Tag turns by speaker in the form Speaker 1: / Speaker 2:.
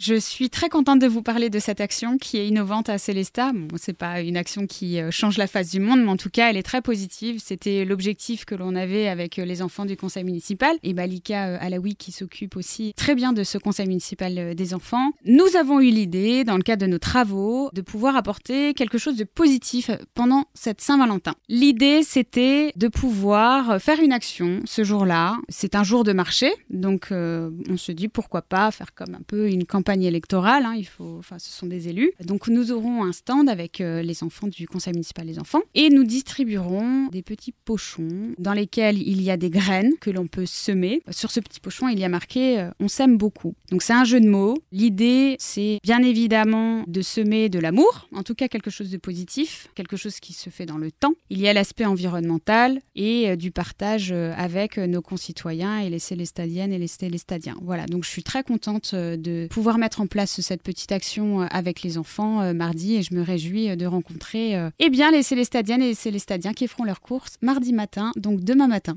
Speaker 1: Je suis très contente de vous parler de cette action qui est innovante à Célesta. Bon, c'est pas une action qui euh, change la face du monde, mais en tout cas, elle est très positive. C'était l'objectif que l'on avait avec euh, les enfants du conseil municipal et Balika euh, Alaoui qui s'occupe aussi très bien de ce conseil municipal des enfants. Nous avons eu l'idée, dans le cadre de nos travaux, de pouvoir apporter quelque chose de positif pendant cette Saint-Valentin. L'idée, c'était de pouvoir faire une action ce jour-là. C'est un jour de marché, donc on se dit pourquoi pas faire comme un peu une campagne électorale. Hein, il faut, enfin, ce sont des élus. Donc nous aurons un stand avec euh, les enfants du conseil municipal des enfants et nous distribuerons des petits pochons dans lesquels il y a des graines que l'on peut semer. Sur ce petit pochon, il y a marqué euh, on s'aime beaucoup. Donc c'est un jeu de mots. L'idée, c'est bien évidemment de semer de l'amour, en tout cas quelque chose de positif, quelque chose qui se fait dans le temps. Il y a l'aspect environnemental et euh, du partage avec nos concitoyens et les célestadiennes et les célestadiens. Voilà, donc je suis très contente de pouvoir mettre en place cette petite action euh, avec les enfants euh, mardi et je me réjouis euh, de rencontrer eh bien, les Célestadiennes et les Célestadiens qui feront leurs courses mardi matin, donc demain matin.